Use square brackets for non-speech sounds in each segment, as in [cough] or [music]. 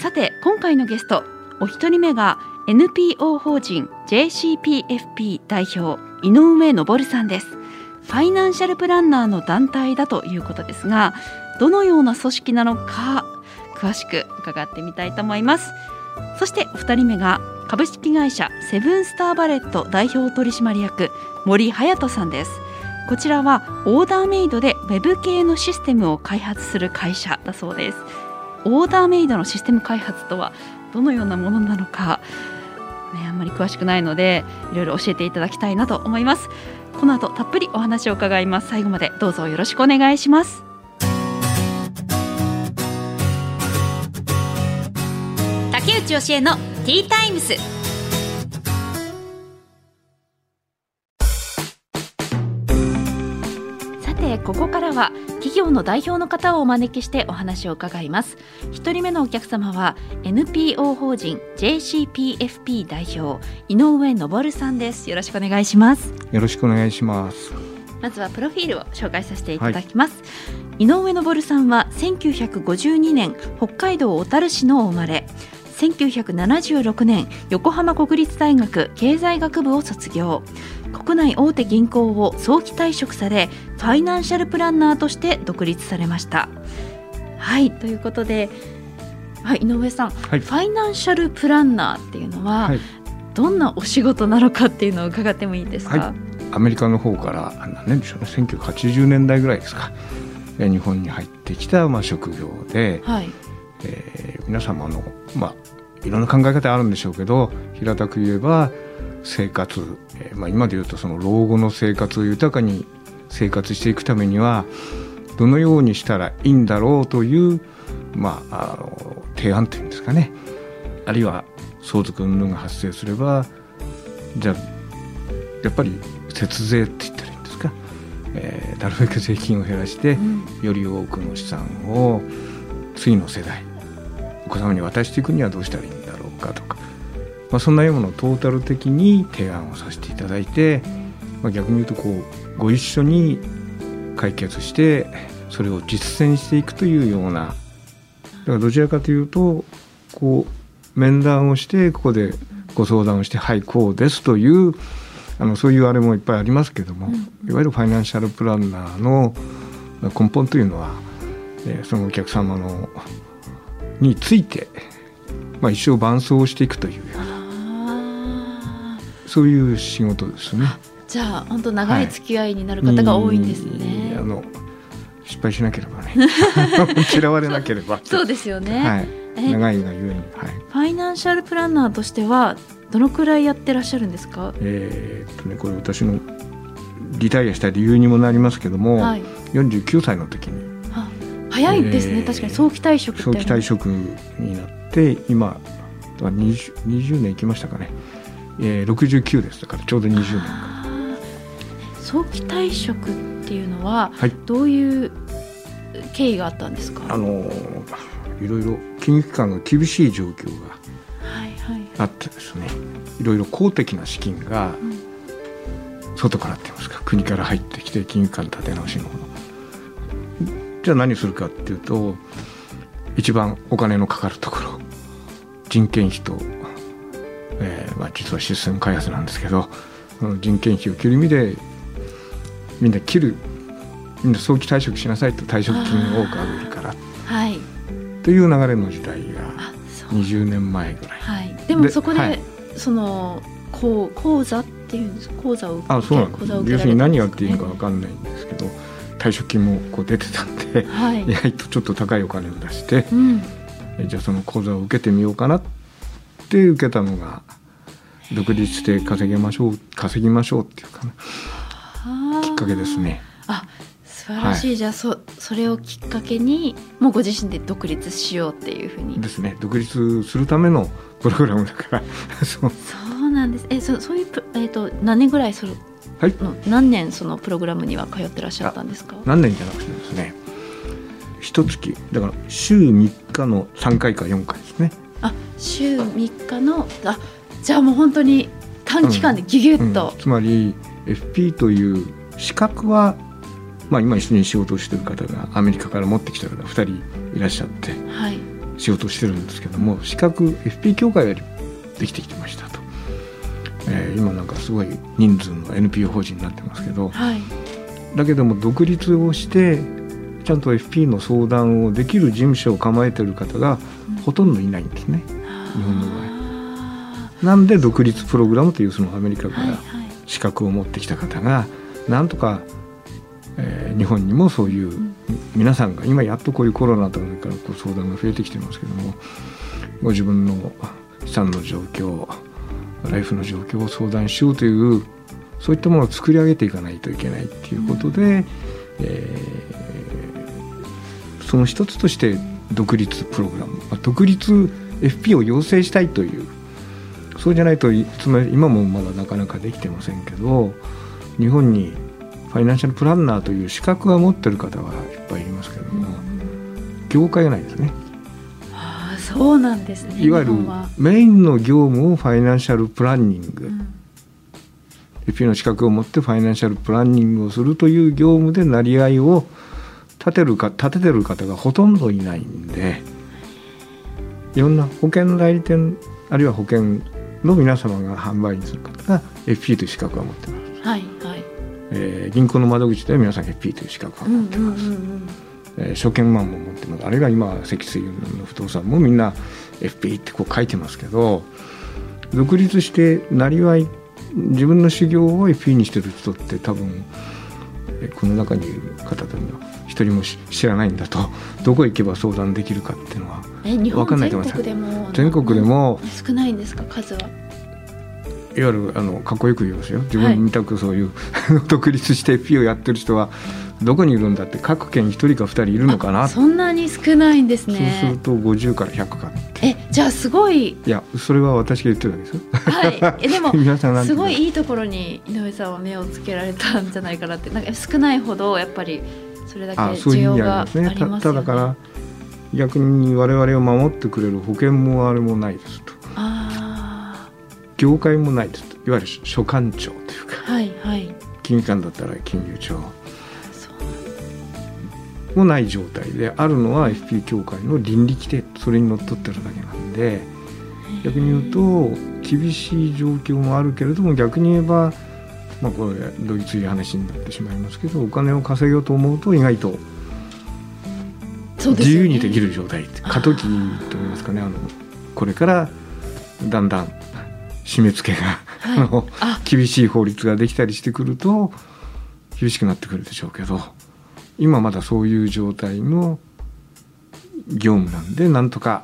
さて今回のゲストお一人目が NPO 法人 JCPFP 代表井上昇さんです。ファイナンシャルプランナーの団体だということですがどのような組織なのか詳しく伺ってみたいと思います。そしてお二人目が株式会社セブンスターバレット代表取締役森隼人さんです。こちらはオーダーメイドでウェブ系のシステムを開発する会社だそうです。オーダーメイドのシステム開発とはどのようなものなのかね、あんまり詳しくないのでいろいろ教えていただきたいなと思います。この後たっぷりお話を伺います。最後までどうぞよろしくお願いします。竹内義恵のティータイムス。ここからは企業の代表の方をお招きしてお話を伺います。一人目のお客様は NPO 法人 JCPFP 代表井上昇さんです。よろしくお願いします。よろしくお願いします。まずはプロフィールを紹介させていただきます、はい、井上昇さんは1952年北海道小樽市のお生まれ。1976年横浜国立大学経済学部を卒業国内大手銀行を早期退職されファイナンシャルプランナーとして独立されました。はいということで、はい、井上さん、はい、ファイナンシャルプランナーっていうのは、はい、どんなお仕事なのかっていうのを伺ってもいいですか、はい、アメリカの方から何年でしょうね1980年代ぐらいですか。日本に入ってきたまあ職業で、はい。えー、皆様の、まあ、いろんな考え方あるんでしょうけど平たく言えば生活、えー、まあ、今で言うとその老後の生活を豊かに生活していくためにはどのようにしたらいいんだろうという、まあ、あの提案というんですかね。あるいは相続云々が発生すればじゃあやっぱり節税って言ったらいいんですか、えー、なるべく税金を減らして、より多くの資産を次の世代お子様に渡していくにはどうしたらいいんだろうかとか、まあ、そんなようなトータル的に提案をさせていただいて、まあ、逆に言うとこうご一緒に解決してそれを実践していくというようなだからどちらかというとこう面談をしてここでご相談をしてはいこうですというあのそういうあれもいっぱいありますけども、いわゆるファイナンシャルプランナーの根本というのは、えー、そのお客様のについて、まあ、一生伴走していくというようなそういう仕事ですね。じゃあ本当長い付き合いになる方が多いんですね。はい、あの失敗しなければね。[laughs] 嫌われなければ。そうですよね、はい、長いがゆえに、はい、ファイナンシャルプランナーとしてはどのくらいやってらっしゃるんですか？えー、っとねこれ私のリタイアした理由にもなりますけども、はい、49歳の時に。早いですね、えー、確かに早期退職早期退職になって今 20, 20年いきましたかね、えー、69です。だからちょうど20年早期退職っていうのは、はい、どういう経緯があったんですか？あのいろいろ金融機関が厳しい状況があってですね、はいはい、いろいろ公的な資金が外からって言いますか国から入ってきて金融機関立て直しのもの。じゃあ何するかっていうと一番お金のかかるところ人件費と、えーまあ、実はシステム開発なんですけど人件費を切る意味でみんな切るみんな早期退職しなさいと退職金を多くあげるから、はい、という流れの時代が20年前ぐらい。はい、でもそこで、はい、そのこう講座っていうんです講座をあそうなんです。要するに何やっていいのか分かんないんですけど退職金もこう出てたんで、はい、意外とちょっと高いお金を出して、うん、じゃあその講座を受けてみようかなって受けたのが独立して稼ぎましょう稼ぎましょうっていうかなきっかけですね。あ素晴らしい、はい、じゃあそそれをきっかけにもうご自身で独立しようっていうふうに。ですね。独立するためのプログラムだから。そ [laughs] うそうなんです。えそそういうえーと、何年ぐらいそれ、はい、何年そのプログラムには通ってらっしゃったんですか？何年じゃなくてですね。一月だから週3日の3回か4回ですねあ週3日のあじゃあもう本当に短期間でギュギュッと、うんうん、つまり FP という資格は、まあ、今一緒に仕事をしてる方がアメリカから持ってきた方2人いらっしゃって、はい、仕事をしてるんですけども資格 FP 協会よりできてきてましたと、えー、今なんかすごい人数の NPO 法人になってますけど、はい、だけども独立をしてちゃんと FP の相談をできる事務所を構えてる方がほとんどいないんですね、うん、日本の場合。なんで独立プログラムというそのアメリカから資格を持ってきた方がなんとか、えー、日本にもそういう皆さんが今やっとこういうコロナとかからこう相談が増えてきてますけどもご自分の資産の状況ライフの状況を相談しようというそういったものを作り上げていかないといけないっていうことで、うん、えー、その一つとして独立プログラム、まあ、独立 FP を要請したいという。そうじゃないとつまり今もまだなかなかできてませんけど日本にファイナンシャルプランナーという資格は持ってる方はいっぱいいますけども、業界がないですね。ああそうなんですね。いわゆるメインの業務をファイナンシャルプランニング、うん、FP の資格を持ってファイナンシャルプランニングをするという業務で成り合いを立てるか立ててる方がほとんどいないんでいろんな保険代理店あるいは保険の皆様が販売員する方が FP という資格を持ってます。はいはいえー、銀行の窓口では皆さん FP という資格を持ってます。うんうんうんうんえー、証券マンも持ってますあるいは今積水の不動産もみんな FP ってこう書いてますけど独立してなりわい自分の修行を FP にしてる人って多分この中にいる方でも一人も知らないんだと。[laughs] どこ行けば相談できるかっていうのは分かんないと思います。全国でも少ないんですか数は？いわゆるあのかっこよく言いますよ。自分みたくそういう、はい、独立して P をやってる人はどこにいるんだって各県1人か2人いるのかなそんなに少ないんですね。そうすると50から100かえじゃあすごい。いやそれは私が言ってるんですよ。はい。えでも [laughs] 皆さんすごいいいところに井上さんは目をつけられたんじゃないかなって。なんか少ないほどやっぱりそれだけ需要がありますね。ただから逆に我々を守ってくれる保険もあれもないですと。業界もないですと。いわゆる所管庁というか、はいはい、金融機関だったら金融庁もない状態であるのは FP 協会の倫理規定それにのっとってるだけなんで逆に言うと厳しい状況もあるけれども逆に言えばまあこれどぎつい話になってしまいますけどお金を稼げようと思うと意外と自由にできる状態、ね、過渡期といいますかねあのこれからだんだん締め付けが、はい、厳しい法律ができたりしてくると厳しくなってくるでしょうけど今まだそういう状態の業務なんでなんとか、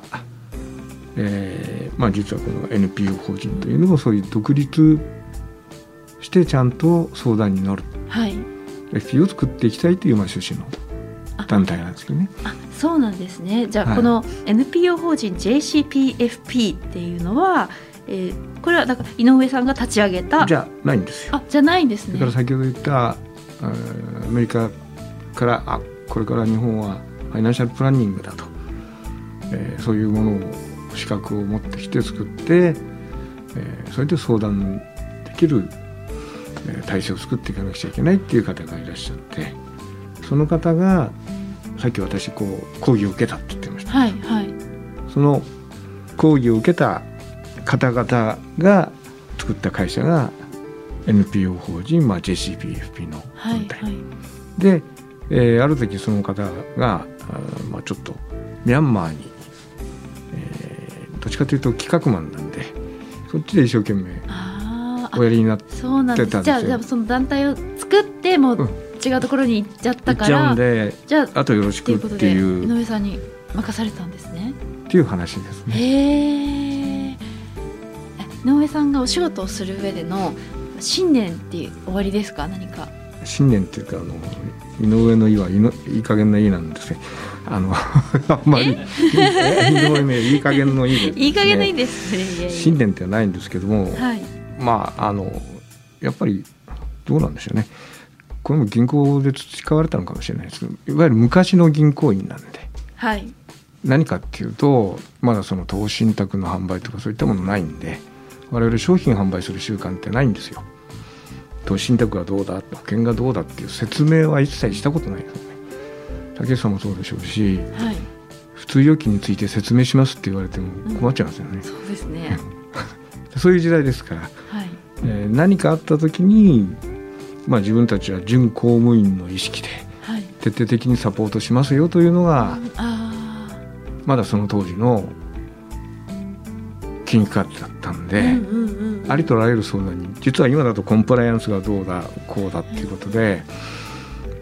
えーまあ、実はこの NPO 法人というのもそういう独立してちゃんと相談に乗る、はい、FP を作っていきたいというまあ趣旨の団体なんですけどね。あそうなんですねじゃあ、この NPO 法人 JCPFP っていうのは、えー、これはだから井上さんが立ち上げた？じゃないんですよ。あじゃないんですね。だから先ほど言ったアメリカからあこれから日本はファイナンシャルプランニングだと、えー、そういうものを資格を持ってきて作って、えー、それで相談できる体制を作っていかなくちゃいけないっていう方がいらっしゃってその方がさっき私こう講義を受けたって言ってました、はいはい、その講義を受けた方々が作った会社が NPO 法人、まあ、JCPFP の団体、はいはい、で、えー、ある時その方があ、まあ、ちょっとミャンマーに、えー、どっちかというと企画マンなんでそっちで一生懸命おやりになってたんですよ。じゃあその団体を作っても、うん。違うところに行っちゃったからじゃああとよろしくっていう井上さんに任されたんですね。っていう話ですね。へえ井上さんがお仕事をする上での信念って終わりですか？何か新年っていうかあの井上の「井」はいのいい加減な「い」なんですね。あの [laughs] あんまり井上ねいい加減の「い」で。す、ね、いい加減の「い」ですね。新年ってはないんですけども、はい、まああのやっぱりどうなんでしょうね。これも銀行で培われたのかもしれないですけどいわゆる昔の銀行員なんで、はい、何かっていうとまだその投資信託の販売とかそういったものないんで我々商品販売する習慣ってないんですよ。投資信託がどうだ？保険がどうだっていう説明は一切したことないですよね。竹内さんもそうでしょうし、はい、普通預金について説明しますって言われても困っちゃいますよね。うん、そうですね。[laughs] そういう時代ですから、はい。えー、何かあった時に、まあ、自分たちは準公務員の意識で徹底的にサポートしますよというのが、まだその当時の金融価値だったんで、ありとあらゆる相談に実は今だとコンプライアンスがどうだこうだっていうことで、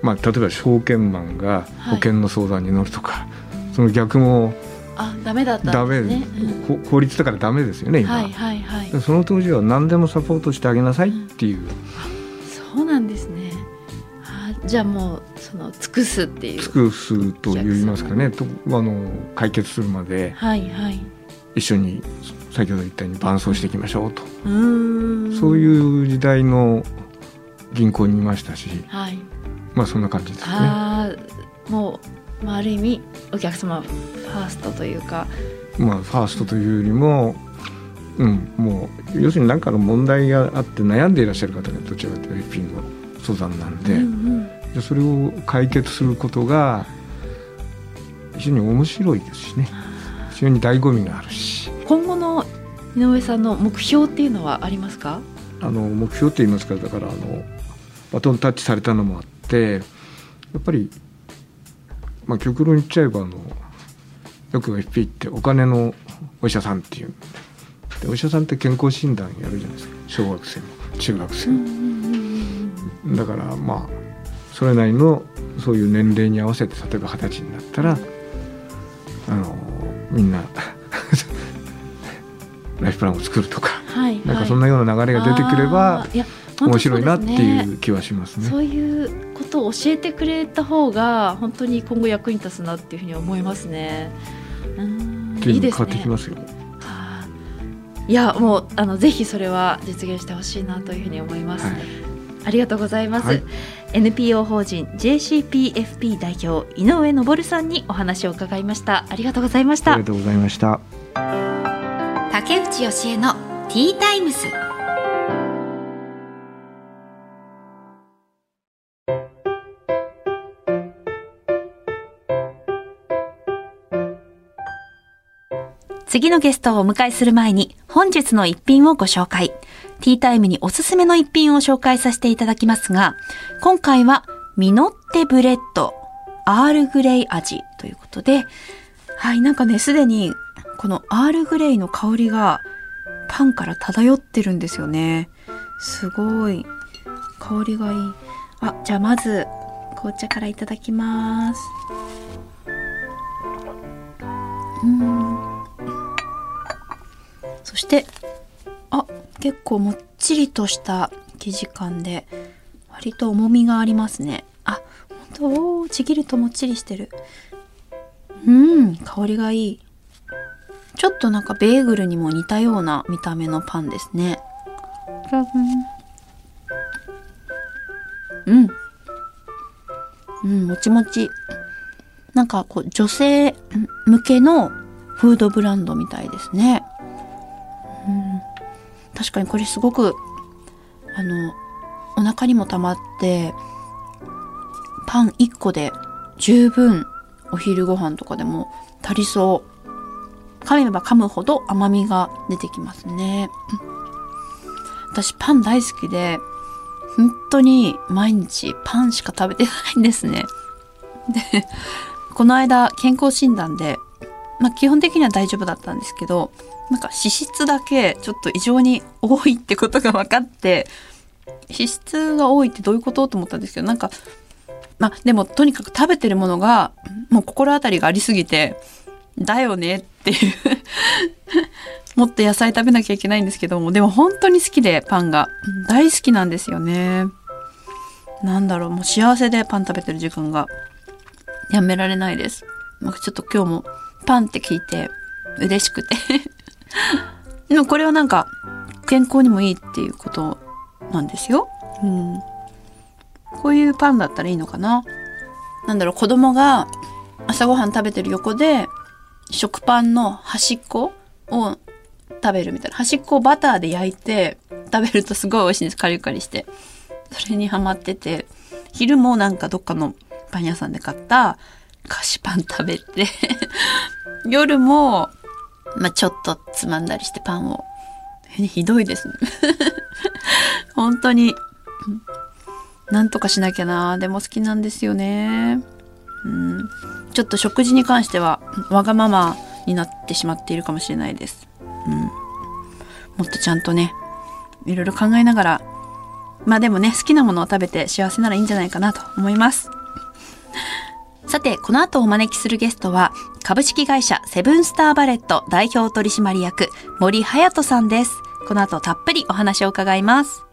まあ、例えば証券マンが保険の相談に乗るとか、はい、その逆もあダメだったんですね、うん、法律だからダメですよね今、は。いはいはい、その当時は何でもサポートしてあげなさいっていう、うん、そうなんですね。あじゃあもうその尽くすっていう。尽くすと言いますかね。とあの解決するまで、はいはい、一緒に先ほど言ったように伴走していきましょうと。そういう時代の銀行にいましたし、はい、まあそんな感じですね。あもう、まあ、ある意味お客様ファーストというか。まあファーストというよりも、うん、もう要するに何かの問題があって悩んでいらっしゃる方がどちらかというとフィンの相談なんで、うんうん、それを解決することが非常に面白いですしね非常に醍醐味があるし。今後の井上さんの目標っていうのはありますか？あの目標って言いますかだからあのバトンタッチされたのもあってやっぱり、まあ、極論言っちゃえばあのよく FP ってお金のお医者さんっていう。でお医者さんって健康診断やるじゃないですか。小学生も中学生も。だからまあそれなりのそういう年齢に合わせて例えば二十歳になったらあのみんな [laughs] ライフプランを作るとか、はい、なんかそんなような流れが出てくれば面白いなっていう気はしますね。そういうことを教えてくれた方が本当に今後役に立つなっていうふうに思いますね。うんいいですね。いやもうあのぜひそれは実現してほしいなというふうに思います。はい、ありがとうございます。はい、NPO 法人 JCPFP 代表井上昇さんにお話を伺いました。ありがとうございました。ありがとうございました。竹内義恵のティータイムス次のゲストをお迎えする前に本日の一品をご紹介。ティータイムにおすすめの一品を紹介させていただきますが、今回はミノッテブレッド、アールグレイ味ということで、はい、なんかね、すでにこのアールグレイの香りがパンから漂ってるんですよね。すごい。香りがいい。あじゃあまず紅茶からいただきます。うん。そして結構もっちりとした生地感で割と重みがありますねあ本当ちぎるともっちりしてるうん香りがいいちょっとなんかベーグルにも似たような見た目のパンですね。うん。うん、もちもち。なんかこう女性向けのフードブランドみたいですね。確かにこれすごくあのお腹にも溜まってパン1個で十分お昼ご飯とかでも足りそう噛めば噛むほど甘みが出てきますね。[laughs] 私パン大好きで、本当に毎日パンしか食べてないんですね。[laughs] で、この間健康診断で、まあ基本的には大丈夫だったんですけど、なんか脂質だけちょっと異常に多いってことが分かって、脂質が多いってどういうことと思ったんですけど、なんか、まあでもとにかく食べてるものがもう心当たりがありすぎて、だよねっていうもっと野菜食べなきゃいけないんですけどもでも本当に好きでパンが大好きなんですよね。なんだろうもう幸せでパン食べてる時間がやめられないです。なんかちょっと今日もパンって聞いて嬉しくて。[laughs] でもこれはなんか健康にもいいっていうことなんですよ。うん。こういうパンだったらいいのかななんだろう、子供が朝ごはん食べてる横で食パンの端っこを食べるみたいな。端っこをバターで焼いて食べるとすごい美味しいんです。カリカリして。それにハマってて、昼もなんかどっかのパン屋さんで買った菓子パン食べて夜も、まあ、ちょっとつまんだりしてパンを。[laughs] ひどいですね。[laughs] 本当に。なんとかしなきゃな。でも好きなんですよね。うん。ちょっと食事に関しては、わがままになってしまっているかもしれないです。うん。もっとちゃんとね、いろいろ考えながら、まあでもね、好きなものを食べて幸せならいいんじゃないかなと思います。[laughs] さて、この後お招きするゲストは、株式会社セブンスターバレット代表取締役森隼人さんです。この後たっぷりお話を伺います。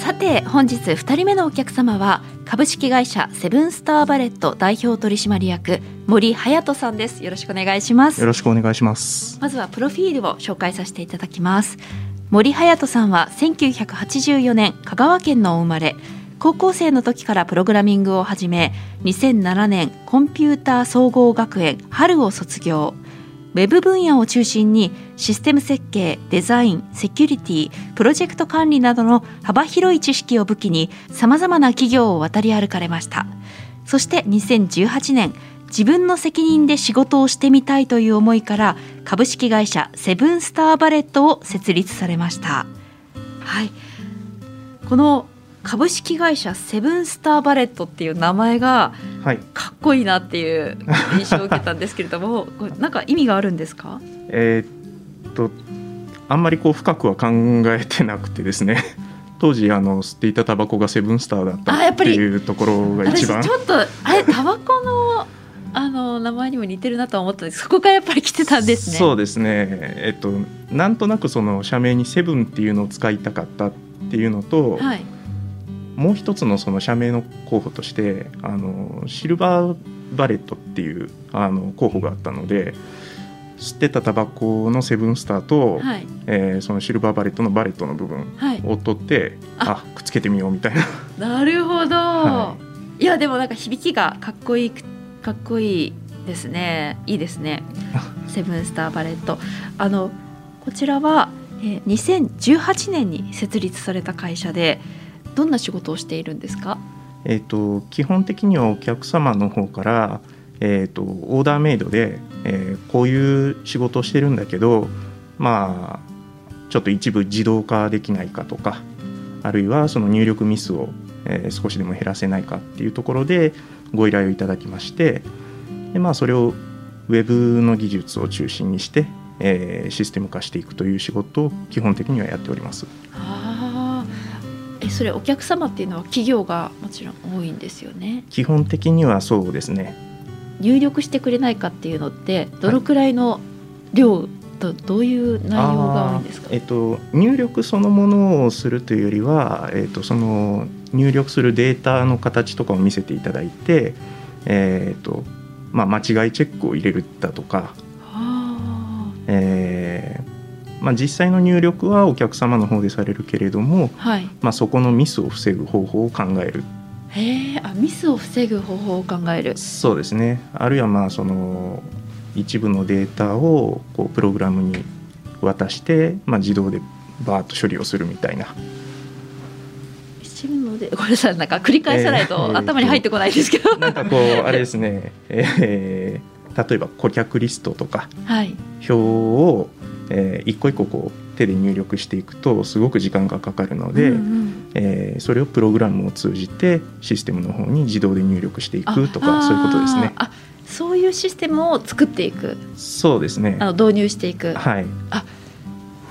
さて本日2人目のお客様は株式会社セブンスターバレット代表取締役森隼人さんです。よろしくお願いします。よろしくお願いします。まずはプロフィールを紹介させていただきます。森隼人さんは1984年香川県のお生まれ高校生の時からプログラミングを始め2007年コンピューター総合学園春を卒業。ウェブ分野を中心にシステム設計、デザイン、セキュリティ、プロジェクト管理などの幅広い知識を武器に様々な企業を渡り歩かれました。そして2018年、自分の責任で仕事をしてみたいという思いから株式会社セブンスターバレットを設立されました。はい。この株式会社セブンスターバレットっていう名前がかっこいいなっていう印象を受けたんですけれども、[laughs] これなんか意味があるんですか？えー、っとあんまりこう深くは考えてなくてですね。[laughs] 当時あの吸っていたタバコがセブンスターだったっていうところが一番。[laughs] ちょっとあれタバコのあの名前にも似てるなと思ったんです。そこからやっぱり来てたんですね。そうですね。えっとなんとなくその社名にセブンっていうのを使いたかったっていうのと、はい、もう一つのその社名の候補としてあのシルバーバレットっていうあの候補があったので吸ってたタバコのセブンスターと、はい、えー、そのシルバーバレットのバレットの部分を取って、はい、あくっつけてみようみたいな。なるほど、はい、いやでもなんか響きがかっこいいかっこいいですね。いいですね。[laughs] セブンスターバレット。あのこちらは、えー、2018年に設立された会社でどんな仕事をしているんですか？えーと、基本的にはお客様の方から、えーと、オーダーメイドで、えー、こういう仕事をしてるんだけどまあちょっと一部自動化できないかとかあるいはその入力ミスを、えー、少しでも減らせないかっていうところでご依頼をいただきましてで、まあ、それをウェブの技術を中心にして、えー、システム化していくという仕事を基本的にはやっております。あえそれお客様っていうのは企業がもちろん多いんですよね。基本的にはそうですね。入力してくれないかっていうのってどのくらいの量とどういう内容が多いんですか、えっと、入力そのものをするというよりは、えっと、その入力するデータの形とかを見せていただいて、えっとまあ、間違いチェックを入れるだとか、えーまあ、実際の入力はお客様の方でされるけれども、はい、まあ、そこのミスを防ぐ方法を考える。へあミスを防ぐ方法を考える。そうですね。あるいはまあその一部のデータをこうプログラムに渡して、まあ、自動でバーッと処理をするみたいな。一部のでごめんなさいなんか繰り返さないと頭に入ってこないですけど、えー、なんかこうあれですね、えー、例えば顧客リストとか、はい、表を、えー、一個一個こう手で入力していくとすごく時間がかかるので、うんうん、えー、それをプログラムを通じてシステムの方に自動で入力していくとかそういうことですね。あそういうシステムを作っていく。そうですね。あの導入していく。はい。あ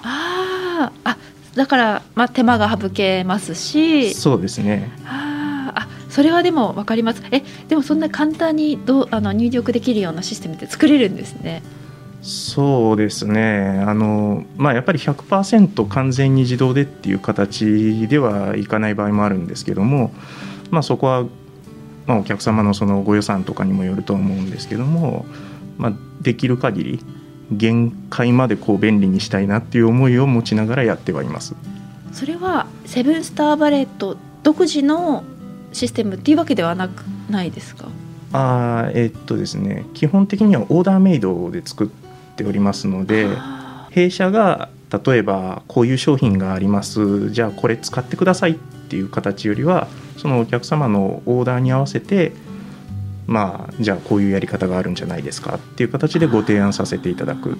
ああだから、まあ、手間が省けますし。そうですね。ああそれはでも分かります。えでもそんな簡単にどあの入力できるようなシステムって作れるんですねそうですね。あの、まあ、やっぱり100%完全に自動でっていう形ではいかない場合もあるんですけども、まあ、そこは、まあ、お客様のそのご予算とかにもよると思うんですけども、まあ、できる限り限界までこう便利にしたいなっていう思いを持ちながらやってはいます。それはセブンスターバレット独自のシステムっていうわけではなくないですか？あえー、っとですね。基本的にはオーダーメイドで作っておりますので弊社が例えばこういう商品がありますじゃあこれ使ってくださいっていう形よりはそのお客様のオーダーに合わせてまあ、じゃあこういうやり方があるんじゃないですかっていう形でご提案させていただくっ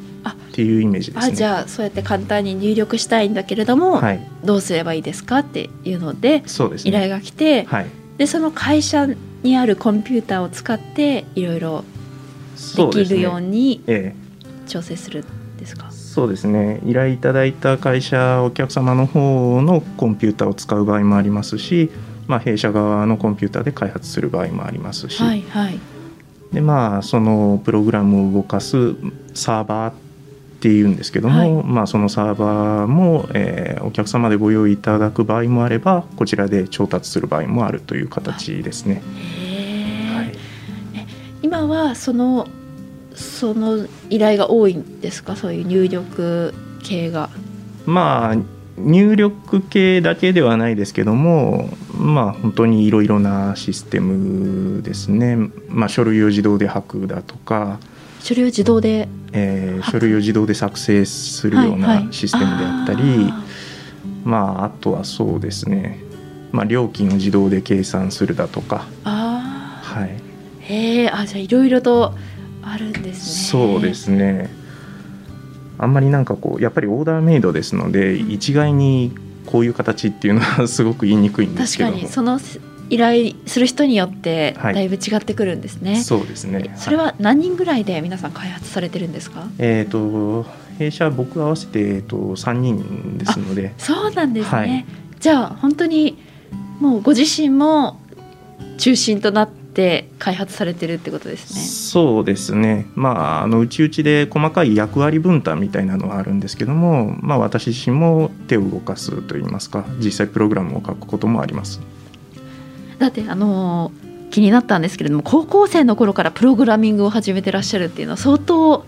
ていうイメージですね。あじゃあそうやって簡単に入力したいんだけれども、はい、どうすればいいですかっていうのでね、依頼が来て、はい、でその会社にあるコンピューターを使っていろいろできるように調整するんですか？そうですね。依頼いただいた会社お客様の方のコンピューターを使う場合もありますしまあ、弊社側のコンピューターで開発する場合もありますし、はいはい、でまあそのプログラムを動かすサーバーっていうんですけども、はい、まあ、そのサーバーも、えー、お客様でご用意いただく場合もあればこちらで調達する場合もあるという形ですね。はい、今はそのその依頼が多いんですか？そういう入力系が。まあ入力系だけではないですけどもまあ本当にいろいろなシステムですね、まあ、書類を自動で吐くだとか。書類を自動で、えー、書類を自動で作成するようなシステムであったり、はいはい、あまああとはそうですね、まあ、料金を自動で計算するだとか。あ、はい、へえあじゃあいろいろとあるんですね。そうですね。あんまりなんかこうやっぱりオーダーメイドですので一概にこういう形っていうのは [laughs] すごく言いにくいんですけど。確かにその依頼する人によってだいぶ違ってくるんですね、はい、そうですね。それは何人ぐらいで皆さん開発されてるんですか？えっ、ー、と弊社僕合わせて、えー、と3人ですので。そうなんですね、はい、じゃあ本当にもうご自身も中心となってって開発されてるってことですね。そうですね。まああのうちうちで細かい役割分担みたいなのはあるんですけども、まあ私自身も手を動かすといいますか、実際プログラムを書くこともあります。だってあの気になったんですけれども、高校生の頃からプログラミングを始めてらっしゃるっていうのは相当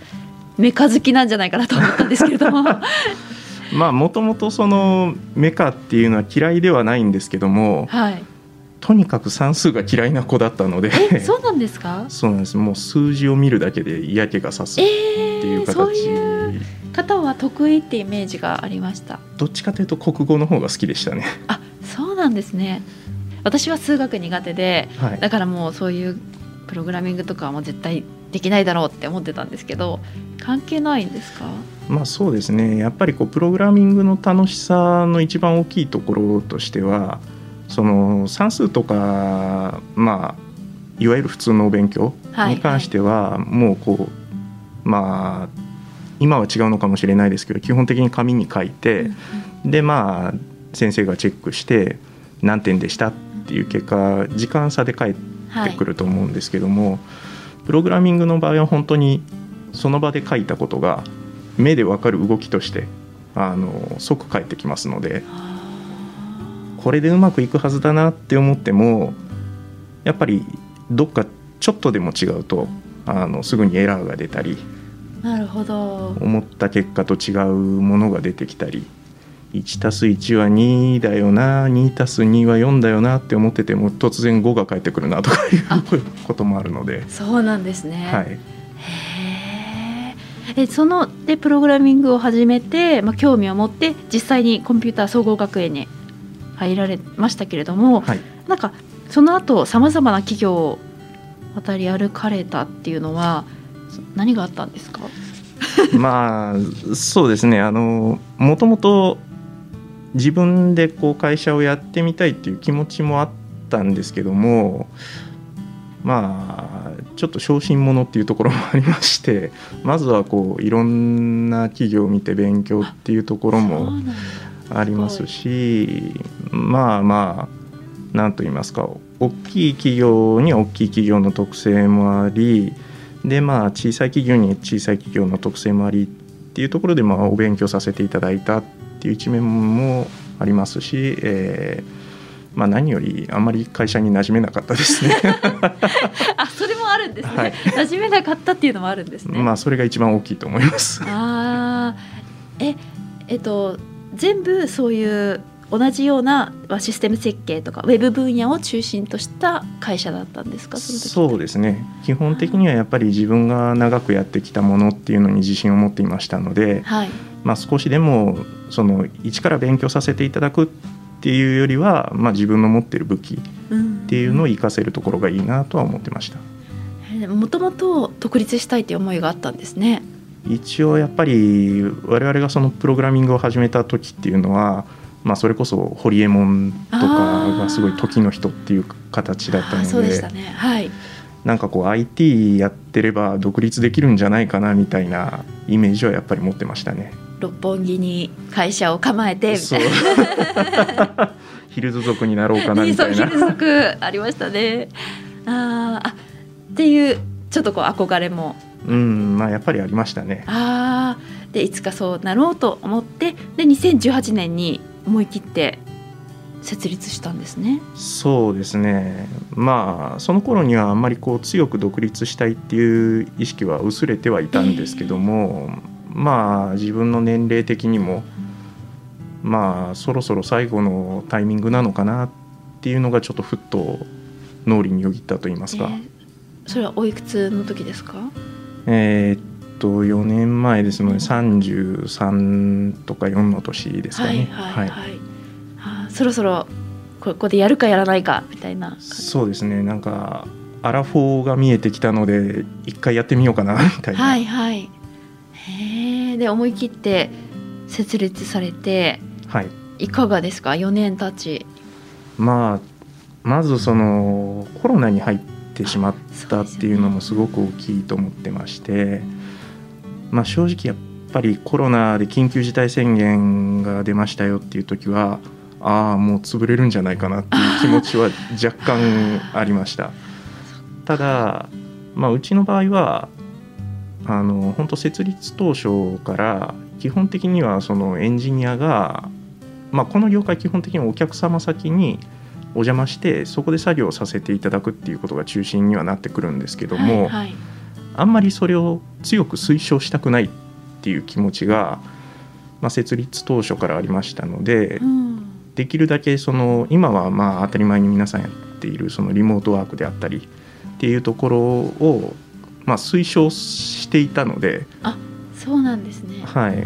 メカ好きなんじゃないかなと思ったんですけれども。[laughs] まあもともとそのメカっていうのは嫌いではないんですけども、はい、とにかく算数が嫌いな子だったので。そうなんですか？[laughs] そうなんです。もう数字を見るだけで嫌気がさすっていう形、えー、そういう方は得意ってイメージがありました。どっちかというと国語の方が好きでしたね。あそうなんですね。私は数学苦手で、はい、だからもうそういうプログラミングとかはもう絶対できないだろうって思ってたんですけど関係ないんですか？まあそうですね。やっぱりこうプログラミングの楽しさの一番大きいところとしてはその算数とかまあいわゆる普通のお勉強に関しては、もうこうまあ今は違うのかもしれないですけど基本的に紙に書いて、でまあ先生がチェックして何点でしたっていう結果時間差で返ってくると思うんですけども、プログラミングの場合は本当にその場で書いたことが目で分かる動きとしてあの即返ってきますので。これでうまくいくはずだなって思ってもやっぱりどっかちょっとでも違うとあのすぐにエラーが出たりなるほど。思った結果と違うものが出てきたり1たす1は2だよな2たす2は4だよなって思ってても突然5が返ってくるなとかいうこともあるので。そうなんですね。はい、へえそのでプログラミングを始めて、まあ、興味を持って実際にコンピューター総合学園に入られましたけれども、はい、なんかその後さまざまな企業を渡り歩かれたっていうのは何があったんですか？[laughs] まあそうですね。あのもともと自分でこう会社をやってみたいっていう気持ちもあったんですけどもまあちょっと小心者っていうところもありまして [laughs] まずはこういろんな企業を見て勉強っていうところもありますしまあまあ何と言いますか大きい企業には大きい企業の特性もありでまあ小さい企業に小さい企業の特性もありっていうところでまあお勉強させていただいたっていう一面もありますし、えーまあ、何よりあんまり会社に馴染めなかったですね。[laughs] あそれもあるんですね、はい、馴染めなかったっていうのもあるんですね。まあそれが一番大きいと思います。あええっと全部そういう同じようなシステム設計とかウェブ分野を中心とした会社だったんですか？そうですね。基本的にはやっぱり自分が長くやってきたものっていうのに自信を持っていましたので、はい、まあ、少しでもその一から勉強させていただくっていうよりは、まあ、自分の持ってる武器っていうのを活かせるところがいいなとは思ってました。もともと独立したいという思いがあったんですね。一応やっぱり我々がそのプログラミングを始めた時っていうのはまあ、それこそホリエモンとかがすごい時の人っていう形だったのでね、はい、なんかこう IT やってれば独立できるんじゃないかなみたいなイメージはやっぱり持ってましたね。六本木に会社を構えて [laughs] ヒルズ族になろうかなみたいな。[laughs] ヒルズ族ありましたね。ああっていうちょっとこう憧れも。うんまあやっぱりありましたね。ああでいつかそうなろうと思ってで2018年に思い切って設立したんですね。そうですね。まあその頃にはあんまりこう強く独立したいっていう意識は薄れてはいたんですけども、えー、まあ自分の年齢的にも、まあそろそろ最後のタイミングなのかなっていうのがちょっとふっと脳裏によぎったと言いますか。えー、それはおいくつの時ですか？えー、っと4年前ですので33とか4の年ですかね。はい、はい、はあ、そろそろここでやるかやらないかみたいなそうですねなんかアラフォーが見えてきたので一回やってみようかな [laughs] みたいな。はいはい、へえで思い切って設立されて、はい、いかがですか？4年経ち。まあまずそのコロナに入ってしまったっていうのもすごく大きいと思ってまして。まあ、正直やっぱりコロナで緊急事態宣言が出ましたよっていう時はああもう潰れるんじゃないかなっていう気持ちは若干ありました。ただ、まあ、うちの場合はあの本当設立当初から基本的にはそのエンジニアが、まあ、この業界基本的にお客様先にお邪魔してそこで作業させていただくっていうことが中心にはなってくるんですけども、はいはい。あんまりそれを強く推奨したくないっていう気持ちが、まあ、設立当初からありましたので、うん、できるだけその今はまあ当たり前に皆さんやっているそのリモートワークであったりっていうところを、まあ、推奨していたのであそうなんですね。はい、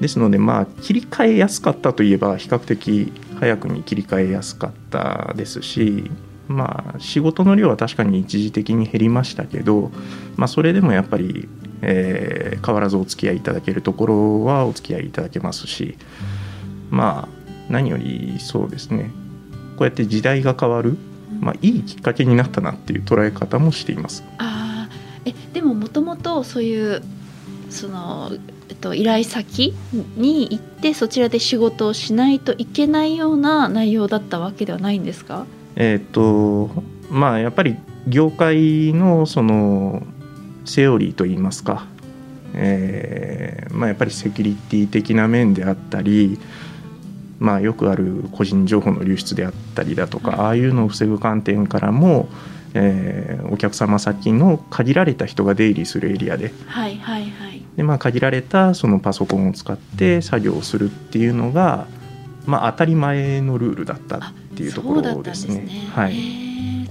ですのでまあ切り替えやすかったといえば比較的早くに切り替えやすかったですしまあ、仕事の量は確かに一時的に減りましたけど、まあ、それでもやっぱり、えー、変わらずお付き合いいただけるところはお付き合いいただけますし、まあ、何よりそうですねこうやって時代が変わる、まあ、いいきっかけになったなっていう捉え方もしています。あえでももともとそういうその、えっと、依頼先に行ってそちらで仕事をしないといけないような内容だったわけではないんですか？えっ、とまあやっぱり業界のそのセオリーといいますか、えーまあ、やっぱりセキュリティ的な面であったり、まあ、よくある個人情報の流出であったりだとか、ああいうのを防ぐ観点からも、えー、お客様先の限られた人が出入りするエリアで,、はいはいはい、でまあ、限られたそのパソコンを使って作業をするっていうのが、まあ、当たり前のルールだったっていうところですね。すね。はい、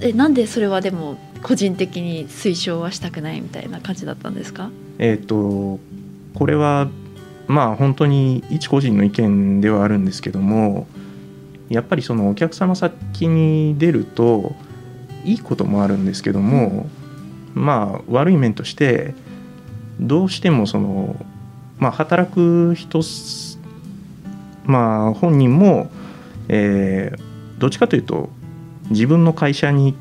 えなんでそれはでも個人的に推奨はしたくないみたいな感じだったんですか？えっ、とこれはまあ本当に一個人の意見ではあるんですけどもやっぱりそのお客様先に出るといいこともあるんですけども、まあ悪い面としてどうしてもその、まあ、働く人まあ本人も、えー、どっちかというと自分の会社に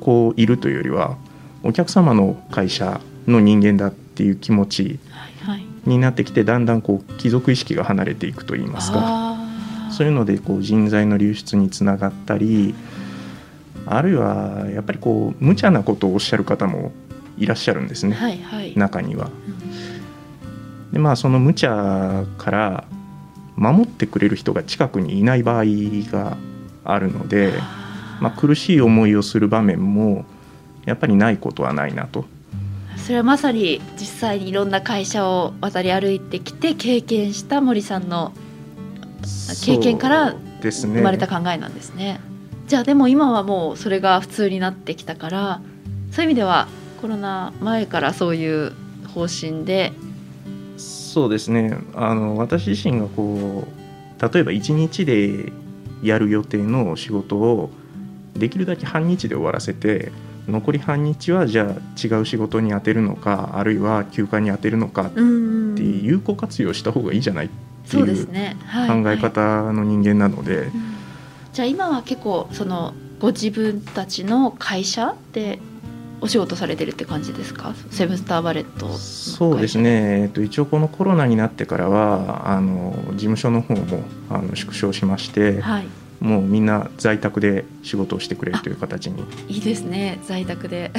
こういるというよりはお客様の会社の人間だっていう気持ちになってきてだんだんこう貴族意識が離れていくといいますか。そういうのでこう人材の流出につながったりあるいはやっぱりこう無茶なことをおっしゃる方もいらっしゃるんですね、はいはい、中には。でまあその無茶から守ってくれる人が近くにいない場合があるので、まあ、苦しい思いをする場面もやっぱりないことはないなと。それはまさに実際にいろんな会社を渡り歩いてきて経験した森さんの経験から生まれた考えなんですね。ねじゃあでも今はもうそれが普通になってきたからそういう意味ではコロナ前からそういう方針でそうですねあの私自身がこう例えば1日でやる予定の仕事をできるだけ半日で終わらせて残り半日はじゃあ違う仕事に充てるのかあるいは休暇に充てるのかって有効活用した方がいいじゃないっていう考え方の人間なので。じゃあ今は結構そのご自分たちの会社でお仕事されてるって感じですか？セブンスターバレットそうですね、えっと、一応このコロナになってからはあの事務所の方もあの縮小しまして、はい、もうみんな在宅で仕事をしてくれるという形に。いいですね。在宅で。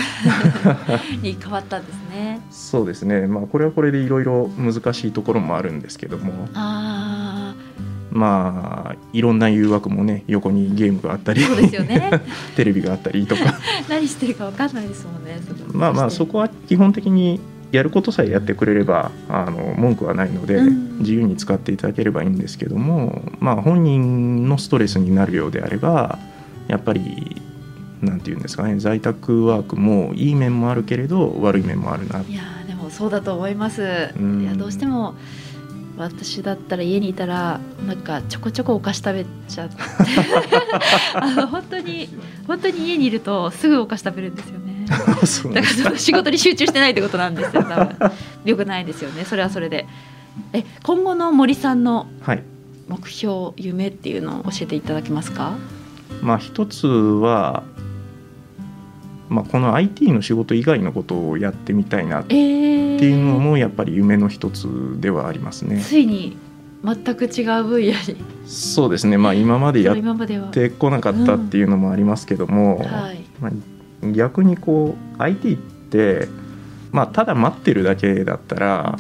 [laughs] に変わったんですね。そうですね。まあこれはこれでいろいろ難しいところもあるんですけども。あまあいろんな誘惑もね横にゲームがあったりそうですよね。[laughs] テレビがあったりとか。[laughs] 何してるか分かんないですもんねまあまあそこは基本的にやることさえやってくれればあの文句はないので、自由に使っていただければいいんですけども、まあ、本人のストレスになるようであればやっぱりなんていうんですかね在宅ワークもいい面もあるけれど悪い面もあるな。いやでもそうだと思います。いやどうしても私だったら家にいたらなんかちょこちょこお菓子食べちゃって。[laughs] あの本当に本当に家にいるとすぐお菓子食べるんですよね。だから仕事に集中してないってことなんですよ多分。[laughs] よくないですよね。それはそれで。え今後の森さんの目標、はい、夢っていうのを教えていただけますか？まあ一つはまあ、この IT の仕事以外のことをやってみたいなっていうのもやっぱり夢の一つではありますね。ついに全く違う分野に。そうですね、まあ、今までやってこなかったっていうのもありますけども、うん。はい、まあ、逆にこう IT って、まあ、ただ待ってるだけだったら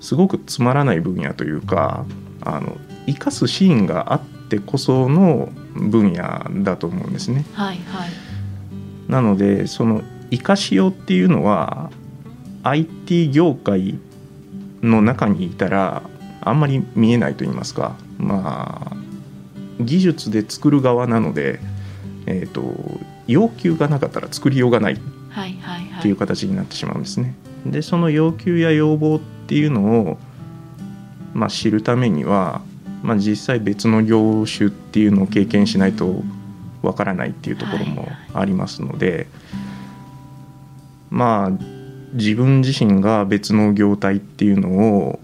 すごくつまらない分野というかあの生かすシーンがあってこその分野だと思うんですね。はいはいなのでその生かしようっていうのは IT 業界の中にいたらあんまり見えないと言いますかまあ技術で作る側なので、えーと、要求がなかったら作りようがないっていう形になってしまうんですね。でその要求や要望っていうのを、まあ、知るためには、まあ、実際別の業種っていうのを経験しないとわからないっていうところもありますので、はい、まあ自分自身が別の業態っていうのを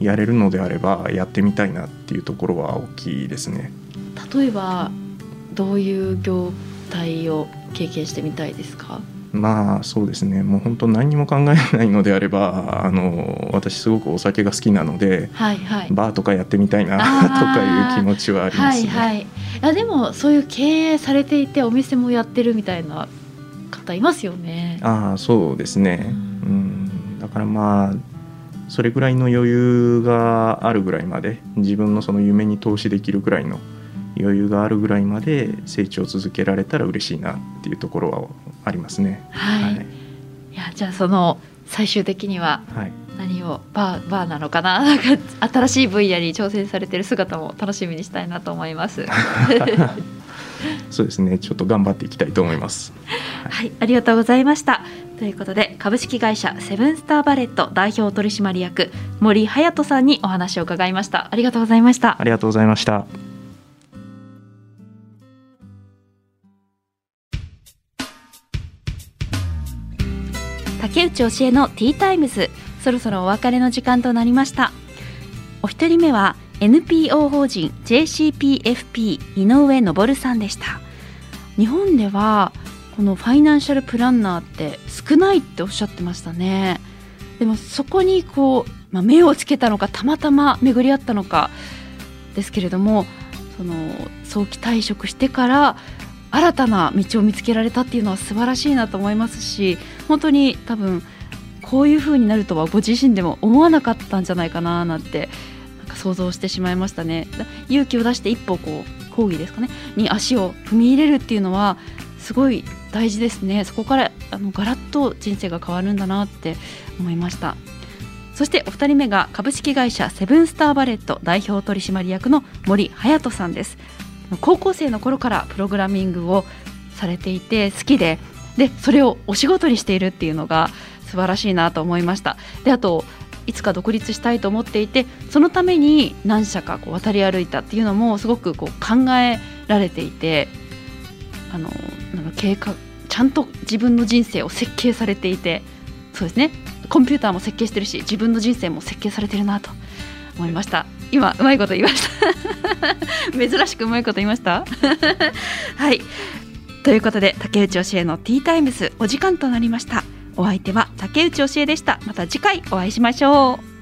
やれるのであればやってみたいなっていうところは大きいですね。例えばどういう業態を経験してみたいですか？まあそうですね。もう本当何にも考えないのであればあの私すごくお酒が好きなので、はいはい、バーとかやってみたいなとかいう気持ちはありますね。はいはい、やでもそういう経営されていてお店もやってるみたいな方いますよね。ああそうですね、うん、だからまあそれぐらいの余裕があるぐらいまで自分のその夢に投資できるぐらいの余裕があるぐらいまで成長を続けられたら嬉しいなっていうところはありますね。はい、はい、いやじゃあその最終的には何をバーバーなのかな？[laughs] なんか新しい分野に挑戦されてる姿も楽しみにしたいなと思います。[laughs] [laughs] そうですねちょっと頑張っていきたいと思います。はい、ありがとうございました。ということで株式会社セブンスターバレット代表取締役森隼人さんにお話を伺いました。ありがとうございました。ありがとうございました。竹内教えのティータイムズ。そろそろお別れの時間となりました。お一人目は NPO 法人 JCPFP 井上昇さんでした。日本ではこのファイナンシャルプランナーって少ないっておっしゃってましたね。でもそこにこう、まあ、目をつけたのかたまたま巡り合ったのかですけれどもその早期退職してから新たな道を見つけられたっていうのは素晴らしいなと思いますし本当に多分こういう風になるとはご自身でも思わなかったんじゃないかななんてなんか想像してしまいましたね。勇気を出して一歩こう講義ですかねに足を踏み入れるっていうのはすごい大事ですね。そこからあのガラッと人生が変わるんだなって思いました。そしてお二人目が株式会社セブンスターバレット代表取締役の森隼人さんです。高校生の頃からプログラミングをされていて好きで。でそれをお仕事にしているっていうのが素晴らしいなと思いました。であといつか独立したいと思っていてそのために何社かこう渡り歩いたっていうのもすごくこう考えられていてあのなんか計画ちゃんと自分の人生を設計されていてそうですね。コンピューターも設計してるし自分の人生も設計されてるなと思いました。今うまいこと言いました。[laughs] 珍しくうまいこと言いました？[laughs] はい。ということで竹内教えのティータイムスお時間となりました。お相手は竹内教えでした。また次回お会いしましょう。